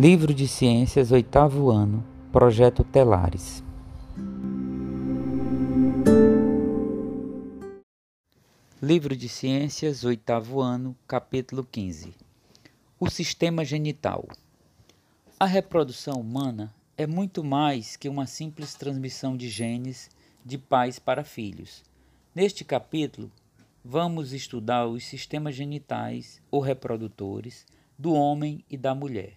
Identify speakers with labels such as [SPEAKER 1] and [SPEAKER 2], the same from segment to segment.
[SPEAKER 1] Livro de Ciências, oitavo ano, Projeto Telares. Livro de Ciências, oitavo ano, capítulo 15. O sistema genital. A reprodução humana é muito mais que uma simples transmissão de genes de pais para filhos. Neste capítulo, vamos estudar os sistemas genitais ou reprodutores do homem e da mulher.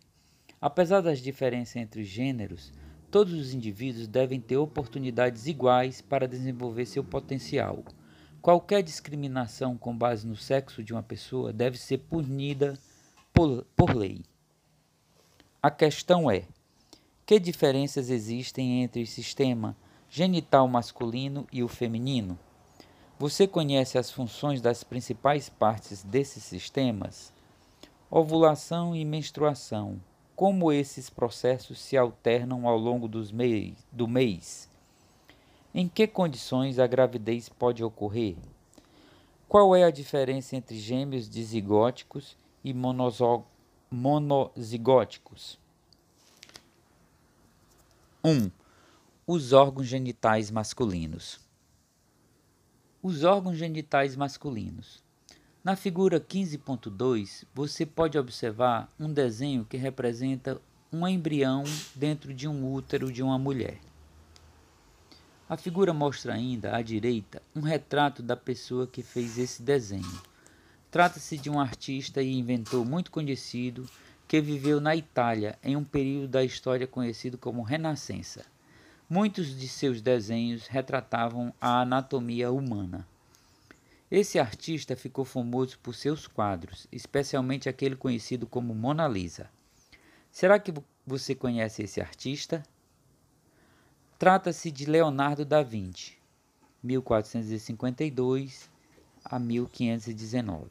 [SPEAKER 1] Apesar das diferenças entre os gêneros, todos os indivíduos devem ter oportunidades iguais para desenvolver seu potencial. Qualquer discriminação com base no sexo de uma pessoa deve ser punida por, por lei. A questão é: que diferenças existem entre o sistema genital masculino e o feminino? Você conhece as funções das principais partes desses sistemas? Ovulação e menstruação, como esses processos se alternam ao longo mei do mês? Em que condições a gravidez pode ocorrer? Qual é a diferença entre gêmeos dizigóticos e monozigóticos? 1. Um, os órgãos genitais masculinos. Os órgãos genitais masculinos. Na figura 15.2, você pode observar um desenho que representa um embrião dentro de um útero de uma mulher. A figura mostra ainda, à direita, um retrato da pessoa que fez esse desenho. Trata-se de um artista e inventor muito conhecido que viveu na Itália em um período da história conhecido como Renascença. Muitos de seus desenhos retratavam a anatomia humana. Esse artista ficou famoso por seus quadros, especialmente aquele conhecido como Mona Lisa. Será que você conhece esse artista? Trata-se de Leonardo da Vinci, 1452 a 1519,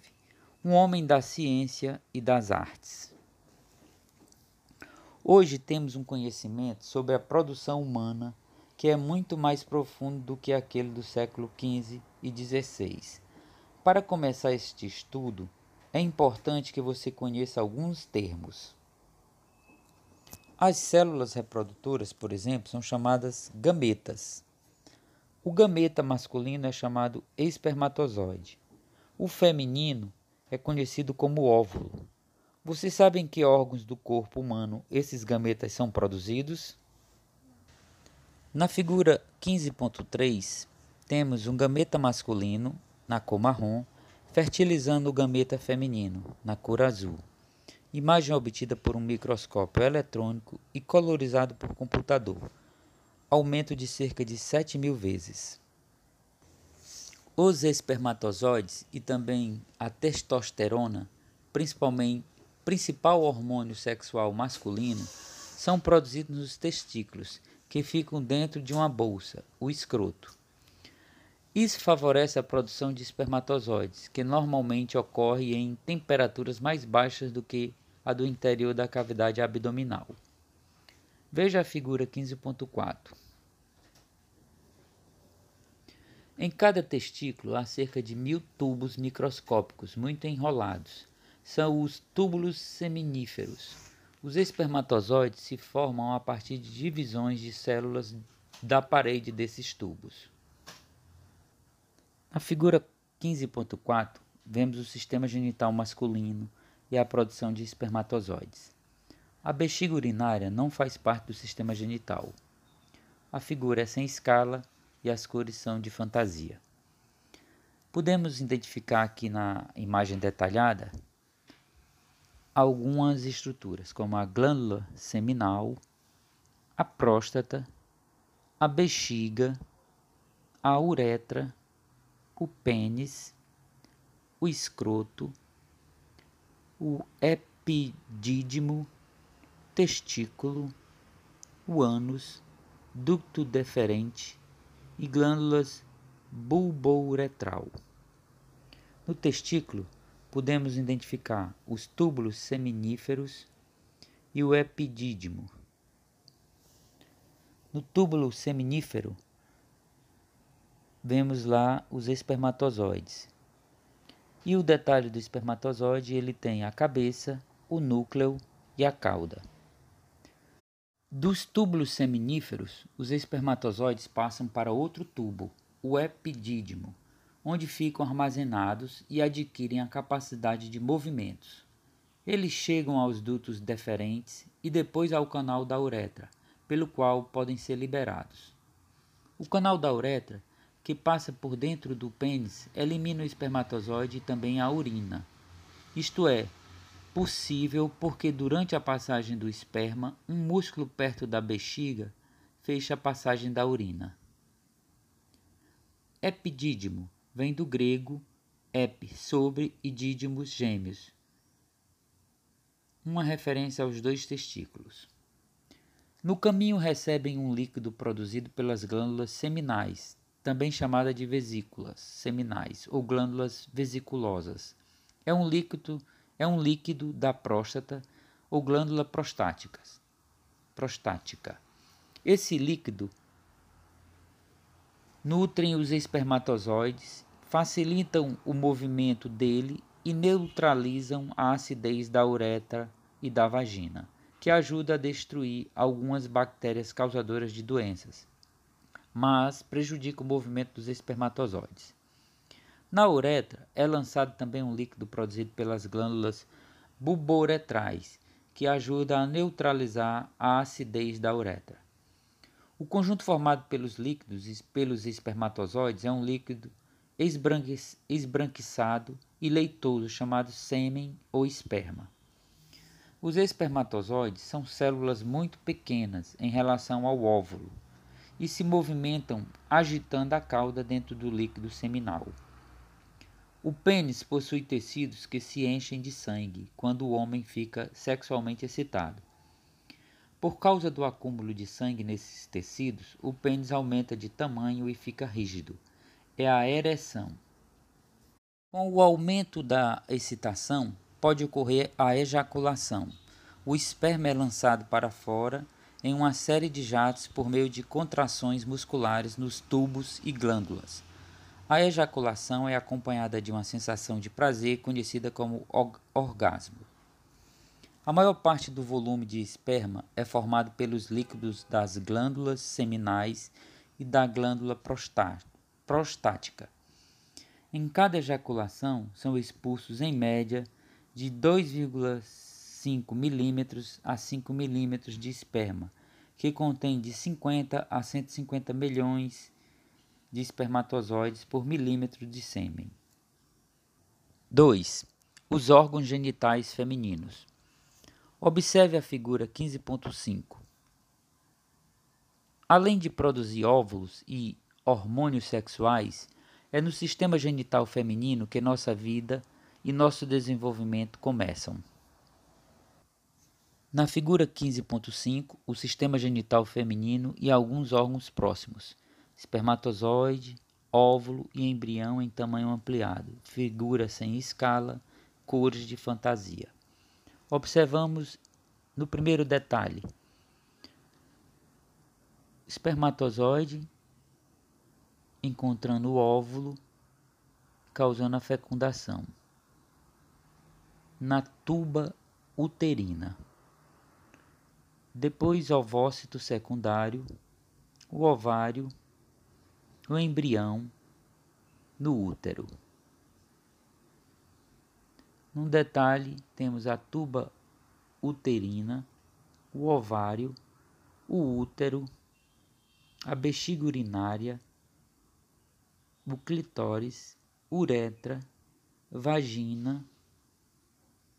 [SPEAKER 1] um homem da ciência e das artes. Hoje temos um conhecimento sobre a produção humana que é muito mais profundo do que aquele do século XV e XVI para começar este estudo, é importante que você conheça alguns termos. As células reprodutoras, por exemplo, são chamadas gametas. O gameta masculino é chamado espermatozoide. O feminino é conhecido como óvulo. Vocês sabem que órgãos do corpo humano esses gametas são produzidos? Na figura 15.3, temos um gameta masculino na cor marrom, fertilizando o gameta feminino, na cor azul. Imagem obtida por um microscópio eletrônico e colorizado por computador. Aumento de cerca de 7 mil vezes. Os espermatozoides e também a testosterona, principalmente principal hormônio sexual masculino, são produzidos nos testículos, que ficam dentro de uma bolsa, o escroto. Isso favorece a produção de espermatozoides, que normalmente ocorre em temperaturas mais baixas do que a do interior da cavidade abdominal. Veja a figura 15.4. Em cada testículo há cerca de mil tubos microscópicos muito enrolados. São os túbulos seminíferos. Os espermatozoides se formam a partir de divisões de células da parede desses tubos. Na figura 15.4, vemos o sistema genital masculino e a produção de espermatozoides. A bexiga urinária não faz parte do sistema genital. A figura é sem escala e as cores são de fantasia. Podemos identificar aqui na imagem detalhada algumas estruturas, como a glândula seminal, a próstata, a bexiga, a uretra o pênis, o escroto, o epidídimo, testículo, o ânus, ducto deferente e glândulas bulbouretral. No testículo, podemos identificar os túbulos seminíferos e o epidídimo. No túbulo seminífero, vemos lá os espermatozoides. E o detalhe do espermatozoide, ele tem a cabeça, o núcleo e a cauda. Dos túbulos seminíferos, os espermatozoides passam para outro tubo, o epidídimo, onde ficam armazenados e adquirem a capacidade de movimentos. Eles chegam aos dutos deferentes e depois ao canal da uretra, pelo qual podem ser liberados. O canal da uretra, que passa por dentro do pênis, elimina o espermatozoide e também a urina. Isto é, possível porque durante a passagem do esperma, um músculo perto da bexiga fecha a passagem da urina. Epidídimo vem do grego ep, sobre, e dídimos, gêmeos. Uma referência aos dois testículos. No caminho recebem um líquido produzido pelas glândulas seminais, também chamada de vesículas seminais ou glândulas vesiculosas. É um líquido, é um líquido da próstata ou glândula prostática. prostática. Esse líquido nutrem os espermatozoides, facilitam o movimento dele e neutralizam a acidez da uretra e da vagina, que ajuda a destruir algumas bactérias causadoras de doenças, mas prejudica o movimento dos espermatozoides. Na uretra é lançado também um líquido produzido pelas glândulas bulbouretrais, que ajuda a neutralizar a acidez da uretra. O conjunto formado pelos líquidos e pelos espermatozoides é um líquido esbranquiçado e leitoso chamado sêmen ou esperma. Os espermatozoides são células muito pequenas em relação ao óvulo e se movimentam agitando a cauda dentro do líquido seminal. O pênis possui tecidos que se enchem de sangue quando o homem fica sexualmente excitado. Por causa do acúmulo de sangue nesses tecidos, o pênis aumenta de tamanho e fica rígido. É a ereção. Com o aumento da excitação, pode ocorrer a ejaculação. O esperma é lançado para fora em uma série de jatos por meio de contrações musculares nos tubos e glândulas. A ejaculação é acompanhada de uma sensação de prazer conhecida como orgasmo. A maior parte do volume de esperma é formado pelos líquidos das glândulas seminais e da glândula prostática. Em cada ejaculação são expulsos, em média, de 2,5 milímetros a 5 milímetros de esperma, que contém de 50 a 150 milhões de espermatozoides por milímetro de sêmen. 2. Os órgãos genitais femininos. Observe a figura 15.5. Além de produzir óvulos e hormônios sexuais, é no sistema genital feminino que nossa vida e nosso desenvolvimento começam. Na figura 15.5, o sistema genital feminino e alguns órgãos próximos: espermatozoide, óvulo e embrião em tamanho ampliado, figura sem escala, cores de fantasia. Observamos no primeiro detalhe: espermatozoide encontrando o óvulo, causando a fecundação. Na tuba uterina. Depois, ovócito secundário, o ovário, o embrião no útero. Num detalhe, temos a tuba uterina, o ovário, o útero, a bexiga urinária, o clitóris, uretra, vagina,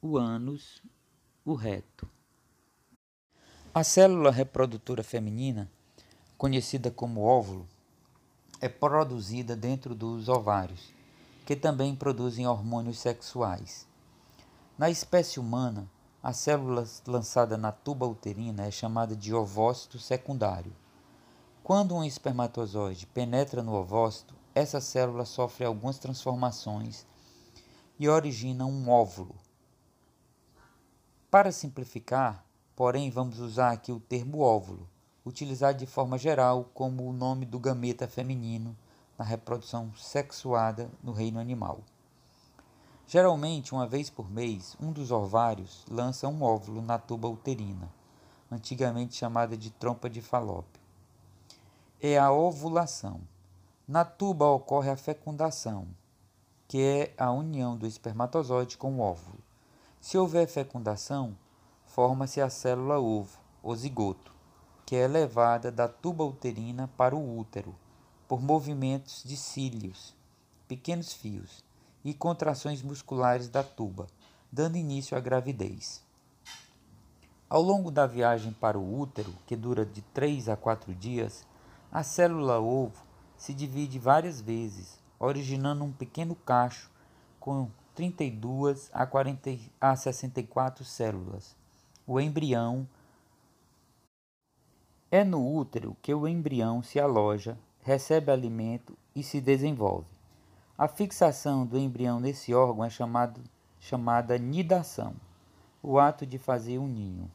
[SPEAKER 1] o ânus, o reto. A célula reprodutora feminina, conhecida como óvulo, é produzida dentro dos ovários, que também produzem hormônios sexuais. Na espécie humana, a célula lançada na tuba uterina é chamada de ovócito secundário. Quando um espermatozoide penetra no ovócito, essa célula sofre algumas transformações e origina um óvulo. Para simplificar, porém, vamos usar aqui o termo óvulo, utilizado de forma geral como o nome do gameta feminino na reprodução sexuada no reino animal. Geralmente, uma vez por mês, um dos ovários lança um óvulo na tuba uterina. antigamente chamada de trompa de falópio. É a ovulação. Na tuba ocorre a fecundação, que é a união do espermatozoide com o óvulo. Se houver fecundação, forma-se a célula ovo, o zigoto, que é levada da tuba uterina para o útero por movimentos de cílios, pequenos fios e contrações musculares da tuba, dando início à gravidez. Ao longo da viagem para o útero, que dura de 3 a 4 dias, a célula ovo se divide várias vezes, originando um pequeno cacho com 32 a, 40, a 64 células. O embrião é no útero que o embrião se aloja, recebe alimento e se desenvolve. A fixação do embrião nesse órgão é chamado, chamada nidação, o ato de fazer um ninho.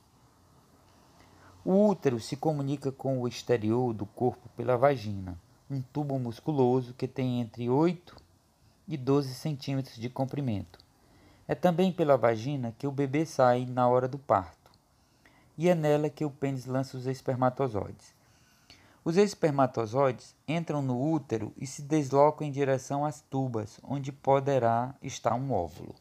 [SPEAKER 1] O útero se comunica com o exterior do corpo pela vagina, um tubo musculoso que tem entre 8 e 12 centímetros de comprimento. É também pela vagina que o bebê sai na hora do parto, e é nela que o pênis lança os espermatozoides. Os espermatozoides entram no útero e se deslocam em direção às tubas, onde poderá estar um óvulo.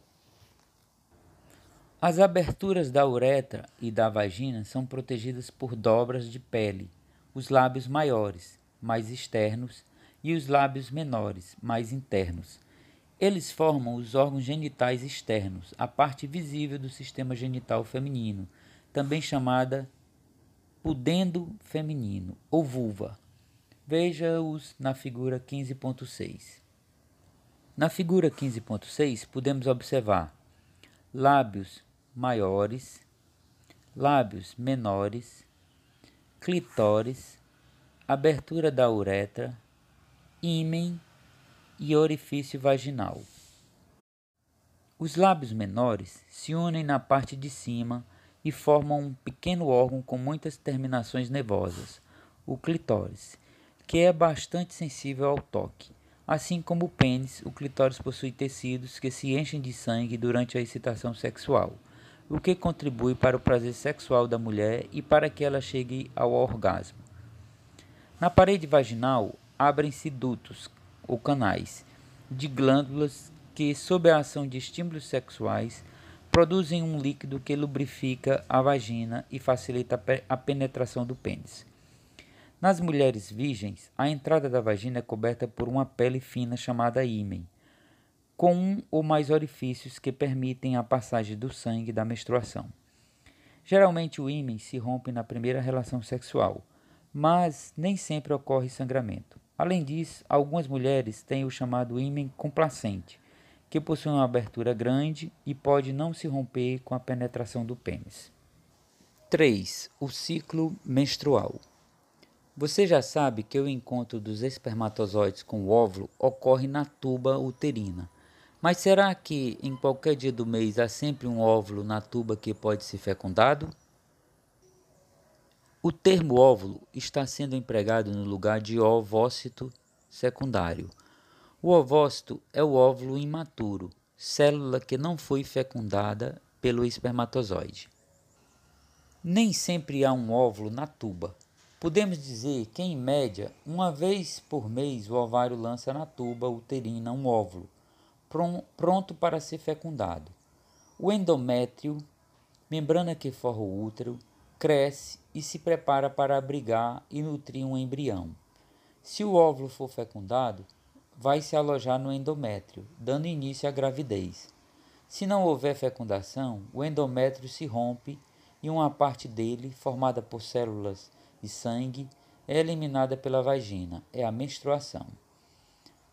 [SPEAKER 1] As aberturas da uretra e da vagina são protegidas por dobras de pele, os lábios maiores, mais externos, e os lábios menores, mais internos. Eles formam os órgãos genitais externos, a parte visível do sistema genital feminino, também chamada pudendo feminino ou vulva. Veja-os na figura 15.6. Na figura 15.6 podemos observar lábios maiores, lábios menores, clitóris, abertura da uretra, ímen e orifício vaginal. Os lábios menores se unem na parte de cima e formam um pequeno órgão com muitas terminações nervosas, o clitóris, que é bastante sensível ao toque. Assim como o pênis, o clitóris possui tecidos que se enchem de sangue durante a excitação sexual o que contribui para o prazer sexual da mulher e para que ela chegue ao orgasmo. Na parede vaginal abrem-se dutos ou canais de glândulas que, sob a ação de estímulos sexuais, produzem um líquido que lubrifica a vagina e facilita a penetração do pênis. Nas mulheres virgens, a entrada da vagina é coberta por uma pele fina chamada ímen, com um ou mais orifícios que permitem a passagem do sangue da menstruação. Geralmente o ímã se rompe na primeira relação sexual, mas nem sempre ocorre sangramento. Além disso, algumas mulheres têm o chamado ímã complacente, que possui uma abertura grande e pode não se romper com a penetração do pênis. 3. O ciclo menstrual. Você já sabe que o encontro dos espermatozoides com o óvulo ocorre na tuba uterina, mas será que em qualquer dia do mês há sempre um óvulo na tuba que pode ser fecundado? O termo óvulo está sendo empregado no lugar de ovócito secundário. O ovócito é o óvulo imaturo, célula que não foi fecundada pelo espermatozoide. Nem sempre há um óvulo na tuba. Podemos dizer que, em média, uma vez por mês o ovário lança na tuba uterina um óvulo pronto para ser fecundado. O endométrio, membrana que forra o útero, cresce e se prepara para abrigar e nutrir um embrião. Se o óvulo for fecundado, vai se alojar no endométrio, dando início à gravidez. Se não houver fecundação, o endométrio se rompe e uma parte dele, formada por células de sangue, é eliminada pela vagina, é a menstruação.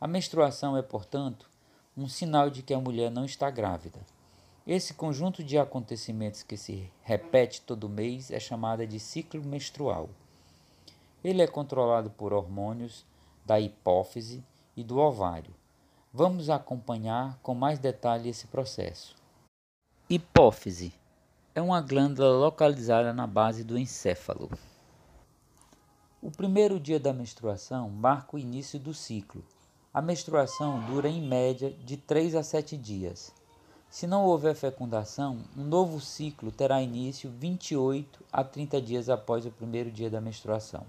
[SPEAKER 1] A menstruação é, portanto, um sinal de que a mulher não está grávida. Esse conjunto de acontecimentos que se repete todo mês é chamado de ciclo menstrual. Ele é controlado por hormônios da hipófise e do ovário. Vamos acompanhar com mais detalhe esse processo. Hipófise é uma glândula localizada na base do encéfalo. O primeiro dia da menstruação marca o início do ciclo a menstruação dura em média de 3 a 7 dias. Se não houver fecundação, um novo ciclo terá início 28 a 30 dias após o primeiro dia da menstruação.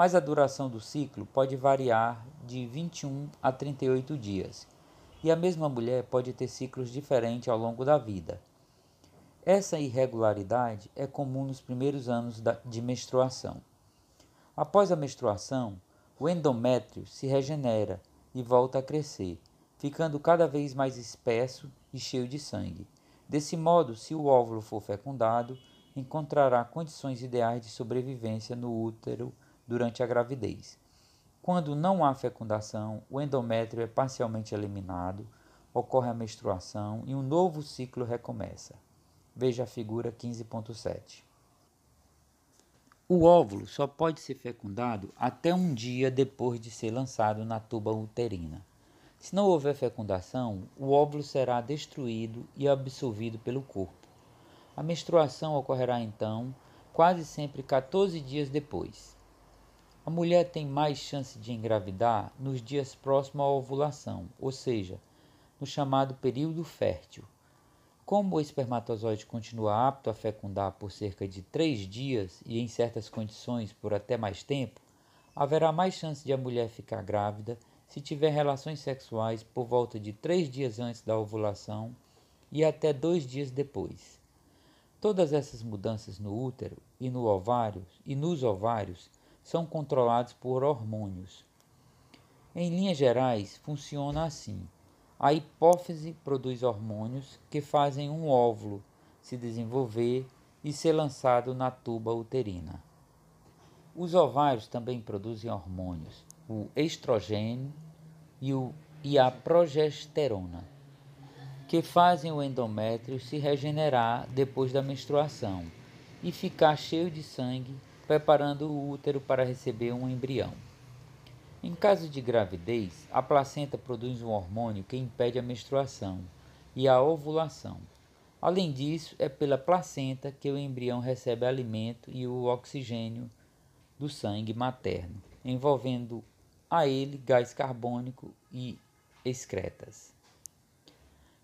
[SPEAKER 1] Mas a duração do ciclo pode variar de 21 a 38 dias, e a mesma mulher pode ter ciclos diferentes ao longo da vida. Essa irregularidade é comum nos primeiros anos de menstruação. Após a menstruação, o endométrio se regenera e volta a crescer, ficando cada vez mais espesso e cheio de sangue. Desse modo, se o óvulo for fecundado, encontrará condições ideais de sobrevivência no útero durante a gravidez. Quando não há fecundação, o endométrio é parcialmente eliminado, ocorre a menstruação e um novo ciclo recomeça. Veja a figura 15.7. O óvulo só pode ser fecundado até um dia depois de ser lançado na tuba uterina. Se não houver fecundação, o óvulo será destruído e absorvido pelo corpo. A menstruação ocorrerá então quase sempre 14 dias depois. A mulher tem mais chance de engravidar nos dias próximos à ovulação, ou seja, no chamado período fértil. Como o espermatozoide continua apto a fecundar por cerca de 3 dias e em certas condições por até mais tempo, haverá mais chance de a mulher ficar grávida se tiver relações sexuais por volta de três dias antes da ovulação e até dois dias depois. Todas essas mudanças no útero e no ovário e nos ovários são controlados por hormônios. Em linhas gerais, funciona assim: a hipófise produz hormônios que fazem um óvulo se desenvolver e ser lançado na tuba uterina. Os ovários também produzem hormônios, o estrogênio e, o, e a progesterona, que fazem o endométrio se regenerar depois da menstruação e ficar cheio de sangue, preparando o útero para receber um embrião. Em caso de gravidez, a placenta produz um hormônio que impede a menstruação e a ovulação. Além disso, é pela placenta que o embrião recebe alimento e o oxigênio do sangue materno, envolvendo a ele gás carbônico e excretas.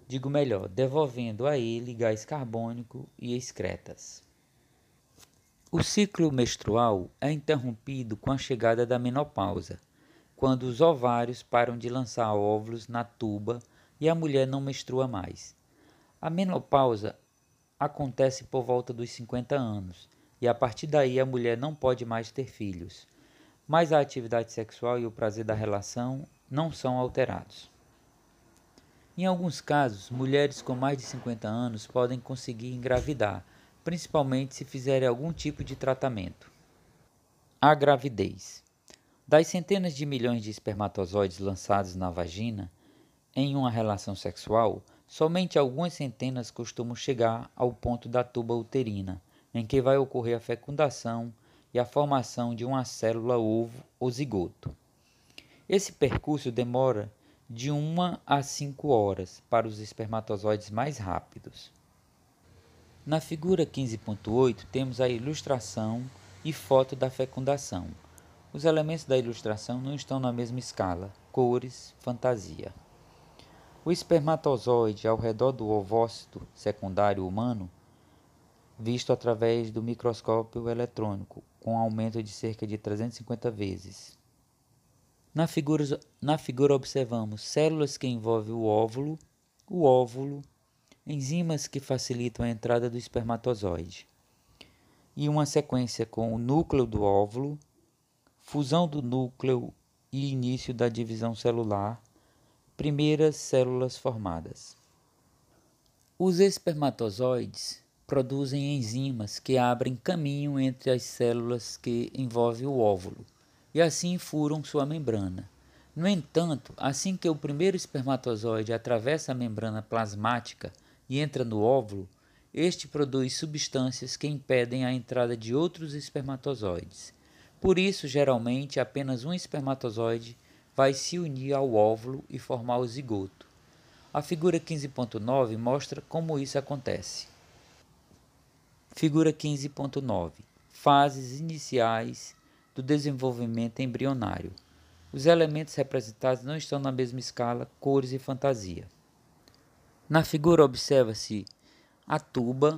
[SPEAKER 1] Digo melhor, devolvendo a ele gás carbônico e excretas. O ciclo menstrual é interrompido com a chegada da menopausa, quando os ovários param de lançar óvulos na tuba e a mulher não menstrua mais. A menopausa acontece por volta dos 50 anos e a partir daí a mulher não pode mais ter filhos mas a atividade sexual e o prazer da relação não são alterados. Em alguns casos, mulheres com mais de 50 anos podem conseguir engravidar, principalmente se fizerem algum tipo de tratamento. A gravidez. Das centenas de milhões de espermatozoides lançados na vagina em uma relação sexual, somente algumas centenas costumam chegar ao ponto da tuba uterina, em que vai ocorrer a fecundação e a formação de uma célula ovo ou zigoto. Esse percurso demora de 1 a 5 horas para os espermatozoides mais rápidos. Na figura 15.8 temos a ilustração e foto da fecundação. Os elementos da ilustração não estão na mesma escala, cores, fantasia. O espermatozoide ao redor do ovócito secundário humano, visto através do microscópio eletrônico, com aumento de cerca de 350 vezes. Na figura, na figura observamos células que envolvem o óvulo, o óvulo, enzimas que facilitam a entrada do espermatozoide, e uma sequência com o núcleo do óvulo, fusão do núcleo e início da divisão celular, primeiras células formadas. Os espermatozoides produzem enzimas que abrem caminho entre as células que envolvem o óvulo e assim furam sua membrana. No entanto, assim que o primeiro espermatozoide atravessa a membrana plasmática e entra no óvulo, este produz substâncias que impedem a entrada de outros espermatozoides. Por isso, geralmente, apenas um espermatozoide vai se unir ao óvulo e formar o zigoto. A figura 15.9 mostra como isso acontece. Figura 15.9 Fases iniciais do desenvolvimento embrionário. Os elementos representados não estão na mesma escala, cores e fantasia. Na figura observa-se a tuba,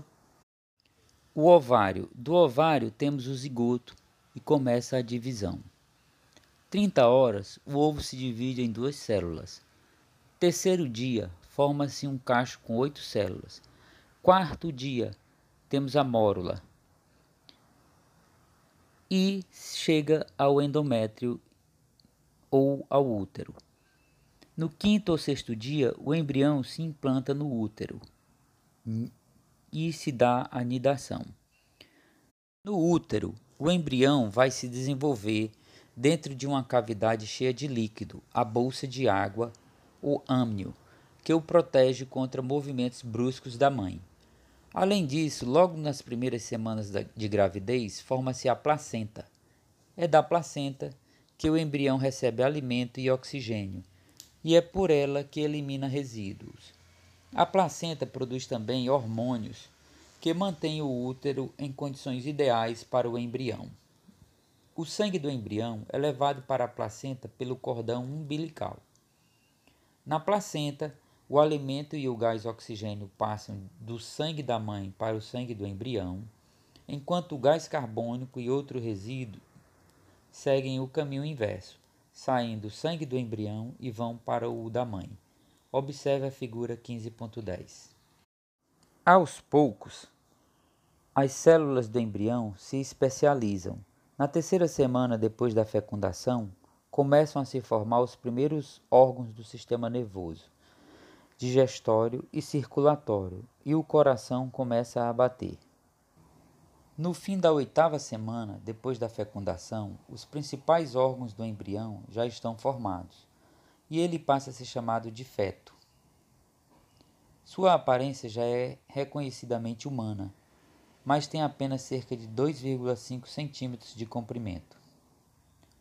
[SPEAKER 1] o ovário. Do ovário temos o zigoto e começa a divisão. 30 horas, o ovo se divide em duas células. Terceiro dia, forma-se um cacho com oito células. Quarto dia, temos a mórula. E chega ao endométrio ou ao útero. No quinto ou sexto dia, o embrião se implanta no útero e se dá a nidação. No útero, o embrião vai se desenvolver dentro de uma cavidade cheia de líquido, a bolsa de água, o âmnio, que o protege contra movimentos bruscos da mãe. Além disso, logo nas primeiras semanas de gravidez, forma-se a placenta. É da placenta que o embrião recebe alimento e oxigênio e é por ela que elimina resíduos. A placenta produz também hormônios que mantêm o útero em condições ideais para o embrião. O sangue do embrião é levado para a placenta pelo cordão umbilical. Na placenta, o alimento e o gás oxigênio passam do sangue da mãe para o sangue do embrião, enquanto o gás carbônico e outro resíduo seguem o caminho inverso, saem do sangue do embrião e vão para o da mãe. Observe a figura 15.10. Aos poucos, as células do embrião se especializam. Na terceira semana depois da fecundação, começam a se formar os primeiros órgãos do sistema nervoso, digestório e circulatório, e o coração começa a bater. No fim da oitava semana, depois da fecundação, os principais órgãos do embrião já estão formados e ele passa a ser chamado de feto. Sua aparência já é reconhecidamente humana, mas tem apenas cerca de 2,5 centímetros de comprimento.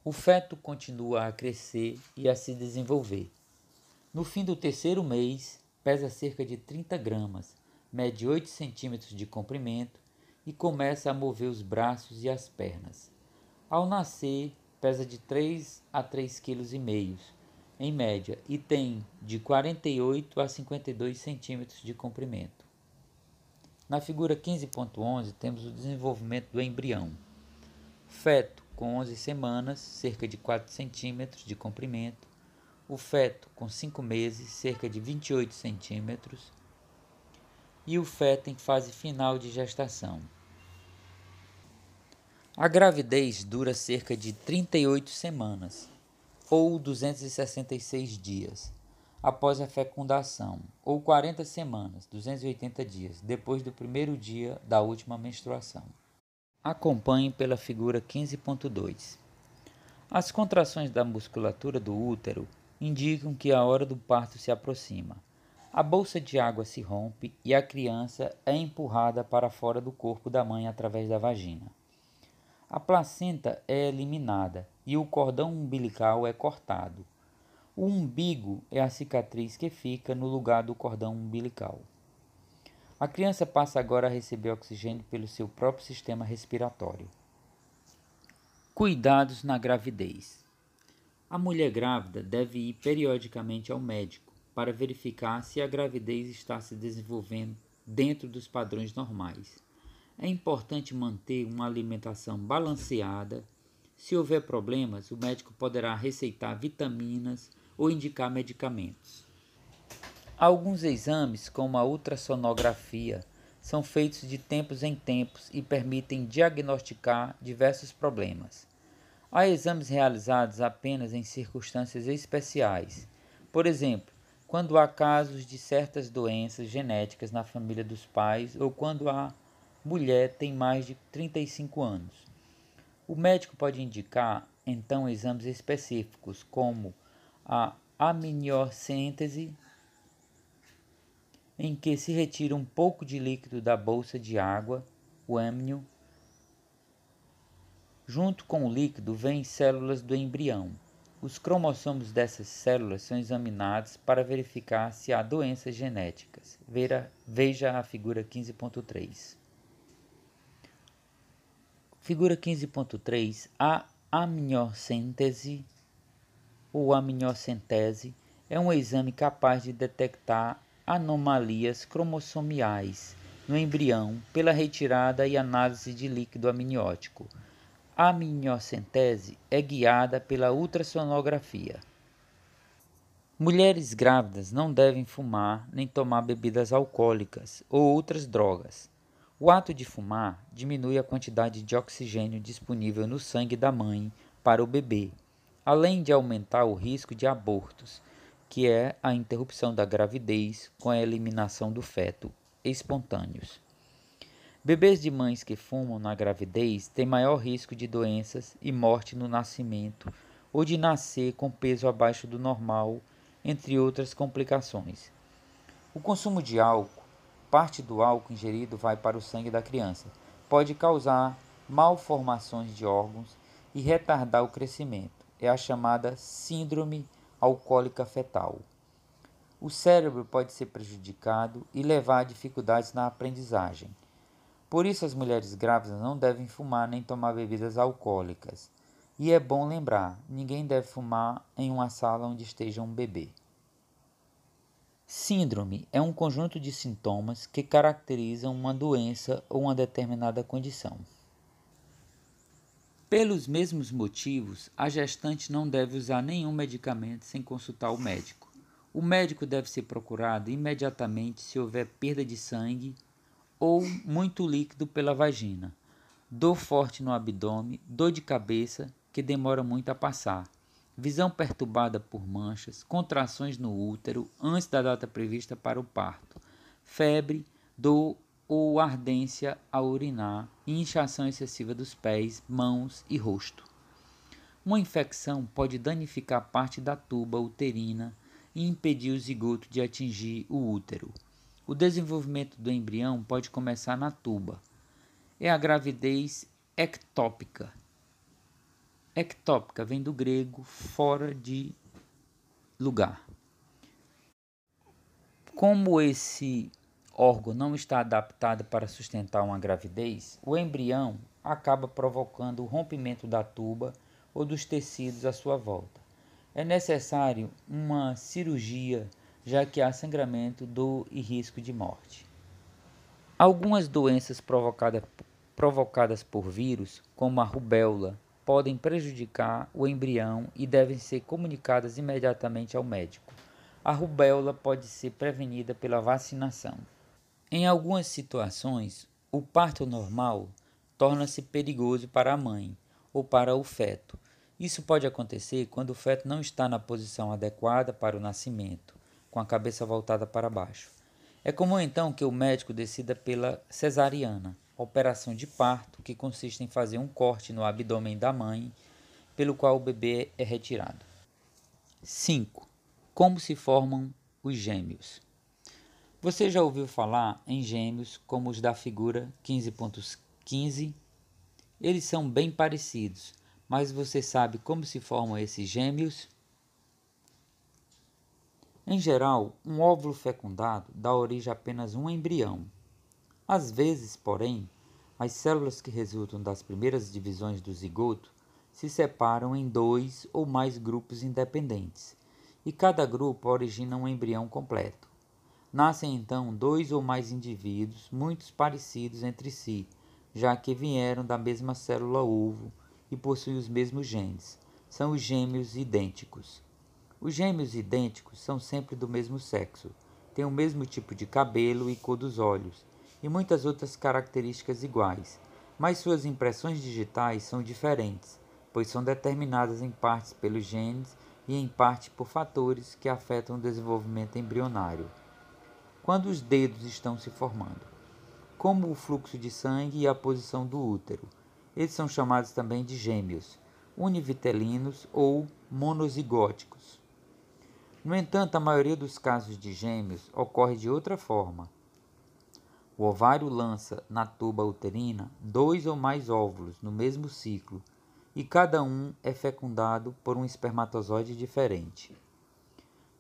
[SPEAKER 1] O feto continua a crescer e a se desenvolver. No fim do terceiro mês, pesa cerca de 30 gramas, mede 8 centímetros de comprimento e começa a mover os braços e as pernas. Ao nascer, pesa de 3 a 3,5 kg em média e tem de 48 a 52 centímetros de comprimento. Na figura 15.11 temos o desenvolvimento do embrião. Feto com 11 semanas, cerca de 4 centímetros de comprimento. O feto com 5 meses, cerca de 28 centímetros. E o feto em fase final de gestação, a gravidez dura cerca de 38 semanas, ou 266 dias, após a fecundação, ou 40 semanas, 280 dias, depois do primeiro dia da última menstruação. Acompanhe pela figura 15.2. As contrações da musculatura do útero indicam que a hora do parto se aproxima. A bolsa de água se rompe e a criança é empurrada para fora do corpo da mãe através da vagina. A placenta é eliminada e o cordão umbilical é cortado. O umbigo é a cicatriz que fica no lugar do cordão umbilical. A criança passa agora a receber oxigênio pelo seu próprio sistema respiratório. Cuidados na gravidez. A mulher grávida deve ir periodicamente ao médico para verificar se a gravidez está se desenvolvendo dentro dos padrões normais. É importante manter uma alimentação balanceada. Se houver problemas, o médico poderá receitar vitaminas ou indicar medicamentos. Alguns exames, como a ultrassonografia, são feitos de tempos em tempos e permitem diagnosticar diversos problemas. Há exames realizados apenas em circunstâncias especiais. Por exemplo, quando há casos de certas doenças genéticas na família dos pais ou quando há mulher tem mais de 35 anos. O médico pode indicar, então, exames específicos, como a amniocêntese, em que se retira um pouco de líquido da bolsa de água, o âmnio. Junto com o líquido vêm células do embrião. Os cromossomos dessas células são examinados para verificar se há doenças genéticas. Veja a figura 15.3. Figura 15.3. A amniocêntese ou amniocentese é um exame capaz de detectar anomalias cromossomiais no embrião pela retirada e análise de líquido amniótico. A amniocentese é guiada pela ultrassonografia. Mulheres grávidas não devem fumar nem tomar bebidas alcoólicas ou outras drogas. O ato de fumar diminui a quantidade de oxigênio disponível no sangue da mãe para o bebê, além de aumentar o risco de abortos, que é a interrupção da gravidez com a eliminação do feto espontâneos. Bebês de mães que fumam na gravidez têm maior risco de doenças e morte no nascimento ou de nascer com peso abaixo do normal entre outras complicações. O consumo de álcool, parte do álcool ingerido vai para o sangue da criança, pode causar malformações de órgãos e retardar o crescimento. É a chamada síndrome alcoólica fetal. O cérebro pode ser prejudicado e levar a dificuldades na aprendizagem. Por isso, as mulheres grávidas não devem fumar nem tomar bebidas alcoólicas. E é bom lembrar: ninguém deve fumar em uma sala onde esteja um bebê. Síndrome é um conjunto de sintomas que caracterizam uma doença ou uma determinada condição. Pelos mesmos motivos, a gestante não deve usar nenhum medicamento sem consultar o médico. O médico deve ser procurado imediatamente se houver perda de sangue ou muito líquido pela vagina, dor forte no abdômen, dor de cabeça, que demora muito a passar, visão perturbada por manchas, contrações no útero antes da data prevista para o parto, febre, dor ou ardência ao urinar e inchação excessiva dos pés, mãos e rosto. Uma infecção pode danificar parte da tuba uterina e impedir o zigoto de atingir o útero. O desenvolvimento do embrião pode começar na tuba. É a gravidez ectópica Ectópica vem do grego fora de lugar. Como esse órgão não está adaptado para sustentar uma gravidez, o embrião acaba provocando o rompimento da tuba ou dos tecidos à sua volta. É necessário uma cirurgia, já que há sangramento, dor e risco de morte. Algumas doenças provocadas, provocadas por vírus, como a rubéola, podem prejudicar o embrião e devem ser comunicadas imediatamente ao médico. A rubéola pode ser prevenida pela vacinação. Em algumas situações, o parto normal torna-se perigoso para a mãe ou para o feto. Isso pode acontecer quando o feto não está na posição adequada para o nascimento, com a cabeça voltada para baixo. É comum então que o médico decida pela cesariana operação de parto, que consiste em fazer um corte no abdômen da mãe, pelo qual o bebê é retirado. 5. Como se formam os gêmeos? Você já ouviu falar em gêmeos como os da figura 15.15? Eles são bem parecidos, mas você sabe como se formam esses gêmeos? Em geral, um óvulo fecundado dá origem a apenas um embrião, às vezes, porém, as células que resultam das primeiras divisões do zigoto se separam em dois ou mais grupos independentes, e cada grupo origina um embrião completo. Nascem então dois ou mais indivíduos muito parecidos entre si, já que vieram da mesma célula ovo e possuem os mesmos genes. São os gêmeos idênticos. Os gêmeos idênticos são sempre do mesmo sexo, têm o mesmo tipo de cabelo e cor dos olhos e muitas outras características iguais, mas suas impressões digitais são diferentes, pois são determinadas em partes pelos genes e em parte por fatores que afetam o desenvolvimento embrionário. Quando os dedos estão se formando, como o fluxo de sangue e a posição do útero, eles são chamados também de gêmeos, univitelinos ou monozigóticos. No entanto, a maioria dos casos de gêmeos ocorre de outra forma o ovário lança na tuba uterina dois ou mais óvulos no mesmo ciclo e cada um é fecundado por um espermatozoide diferente.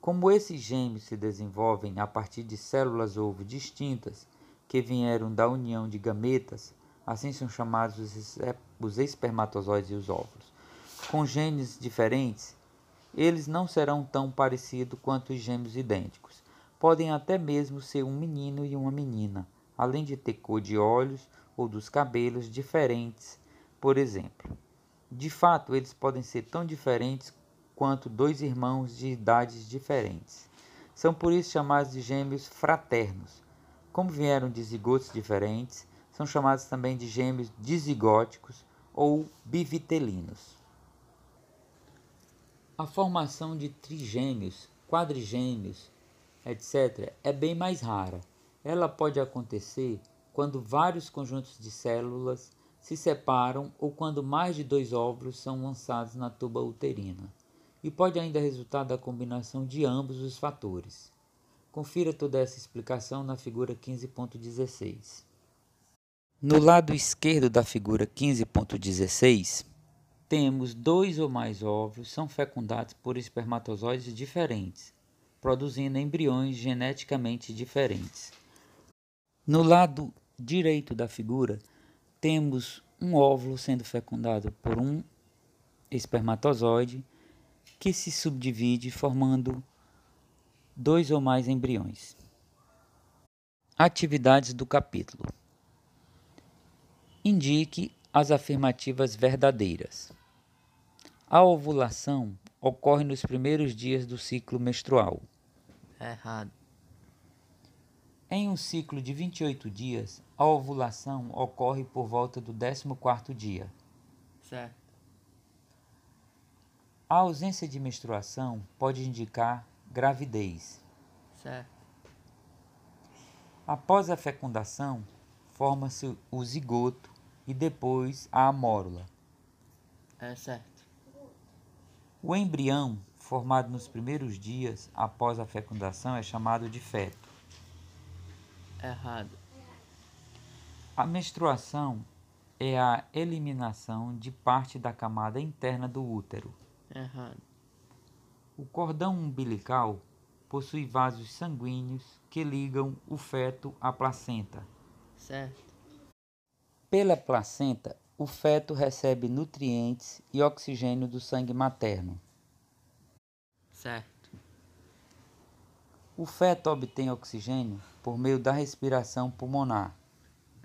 [SPEAKER 1] Como esses gêmeos se desenvolvem a partir de células ovo distintas que vieram da união de gametas, assim são chamados os espermatozoides e os óvulos. Com genes diferentes, eles não serão tão parecidos quanto os gêmeos idênticos, podem até mesmo ser um menino e uma menina, além de ter cor de olhos ou dos cabelos diferentes, por exemplo. De fato, eles podem ser tão diferentes quanto dois irmãos de idades diferentes. São por isso chamados de gêmeos fraternos. Como vieram de zigotos diferentes, são chamados também de gêmeos dizigóticos ou bivitelinos. A formação de trigêmeos, quadrigêmeos, etc., é bem mais rara. Ela pode acontecer quando vários conjuntos de células se separam ou quando mais de dois óvulos são lançados na tuba uterina e pode ainda resultar da combinação de ambos os fatores. Confira toda essa explicação na figura 15.16. No lado esquerdo da figura 15.16, temos dois ou mais óvulos são fecundados por espermatozoides diferentes, produzindo embriões geneticamente diferentes. No lado direito da figura, temos um óvulo sendo fecundado por um espermatozoide que se subdivide formando dois ou mais embriões. Atividades do capítulo: Indique as afirmativas verdadeiras. A ovulação ocorre nos primeiros dias do ciclo menstrual.
[SPEAKER 2] Errado.
[SPEAKER 1] Em um ciclo de 28 dias, a ovulação ocorre por volta do 14º dia.
[SPEAKER 2] Certo.
[SPEAKER 1] A ausência de menstruação pode indicar gravidez.
[SPEAKER 2] Certo.
[SPEAKER 1] Após a fecundação, forma-se o zigoto e depois a amórula.
[SPEAKER 2] É certo.
[SPEAKER 1] O embrião, formado nos primeiros dias após a fecundação, é chamado de feto.
[SPEAKER 2] Errado.
[SPEAKER 1] A menstruação é a eliminação de parte da camada interna do útero.
[SPEAKER 2] Errado.
[SPEAKER 1] O cordão umbilical possui vasos sanguíneos que ligam o feto à placenta.
[SPEAKER 2] Certo.
[SPEAKER 1] Pela placenta, o feto recebe nutrientes e oxigênio do sangue materno.
[SPEAKER 2] Certo.
[SPEAKER 1] O feto obtém oxigênio por meio da respiração pulmonar.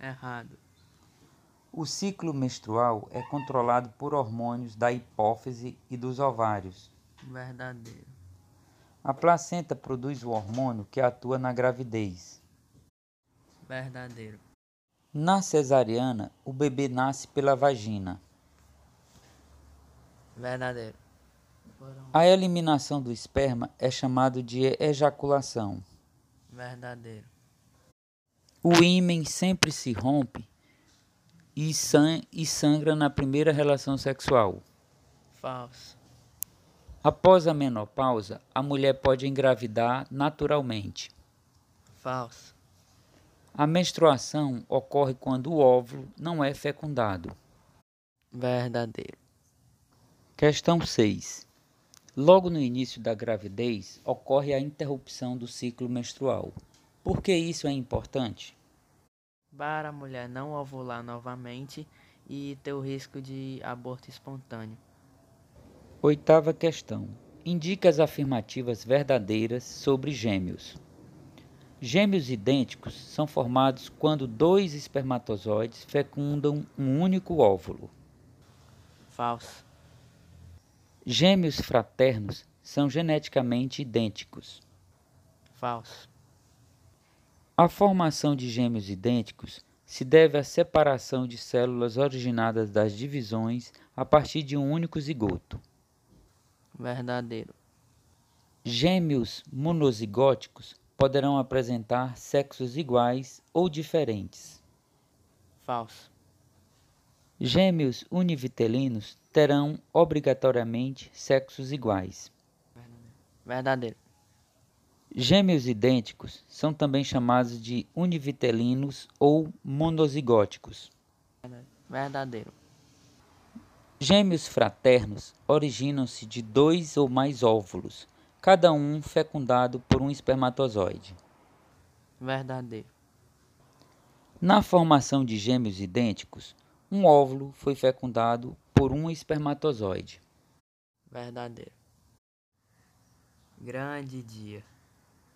[SPEAKER 2] Errado.
[SPEAKER 1] O ciclo menstrual é controlado por hormônios da hipófise e dos ovários.
[SPEAKER 2] Verdadeiro.
[SPEAKER 1] A placenta produz o hormônio que atua na gravidez.
[SPEAKER 2] Verdadeiro.
[SPEAKER 1] Na cesariana, o bebê nasce pela vagina.
[SPEAKER 2] Verdadeiro.
[SPEAKER 1] A eliminação do esperma é chamado de ejaculação.
[SPEAKER 2] Verdadeiro.
[SPEAKER 1] O ímã sempre se rompe e, san e sangra na primeira relação sexual.
[SPEAKER 2] Falso.
[SPEAKER 1] Após a menopausa, a mulher pode engravidar naturalmente.
[SPEAKER 2] Falso.
[SPEAKER 1] A menstruação ocorre quando o óvulo não é fecundado.
[SPEAKER 2] Verdadeiro.
[SPEAKER 1] Questão 6. Logo no início da gravidez, ocorre a interrupção do ciclo menstrual. Por que isso é importante?
[SPEAKER 2] Para a mulher não ovular novamente e ter o risco de aborto espontâneo.
[SPEAKER 1] Oitava questão. Indica as afirmativas verdadeiras sobre gêmeos. Gêmeos idênticos são formados quando dois espermatozoides fecundam um único óvulo.
[SPEAKER 2] Falso.
[SPEAKER 1] Gêmeos fraternos são geneticamente idênticos.
[SPEAKER 2] Falso.
[SPEAKER 1] A formação de gêmeos idênticos se deve à separação de células originadas das divisões a partir de um único zigoto.
[SPEAKER 2] Verdadeiro.
[SPEAKER 1] Gêmeos monozigóticos poderão apresentar sexos iguais ou diferentes.
[SPEAKER 2] Falso.
[SPEAKER 1] Gêmeos univitelinos terão obrigatoriamente sexos iguais.
[SPEAKER 2] Verdadeiro.
[SPEAKER 1] Gêmeos idênticos são também chamados de univitelinos ou monozigóticos.
[SPEAKER 2] Verdadeiro.
[SPEAKER 1] Gêmeos fraternos originam-se de dois ou mais óvulos, cada um fecundado por um espermatozoide.
[SPEAKER 2] Verdadeiro.
[SPEAKER 1] Na formação de gêmeos idênticos, um óvulo foi fecundado por um espermatozoide.
[SPEAKER 2] Verdadeiro. Grande dia.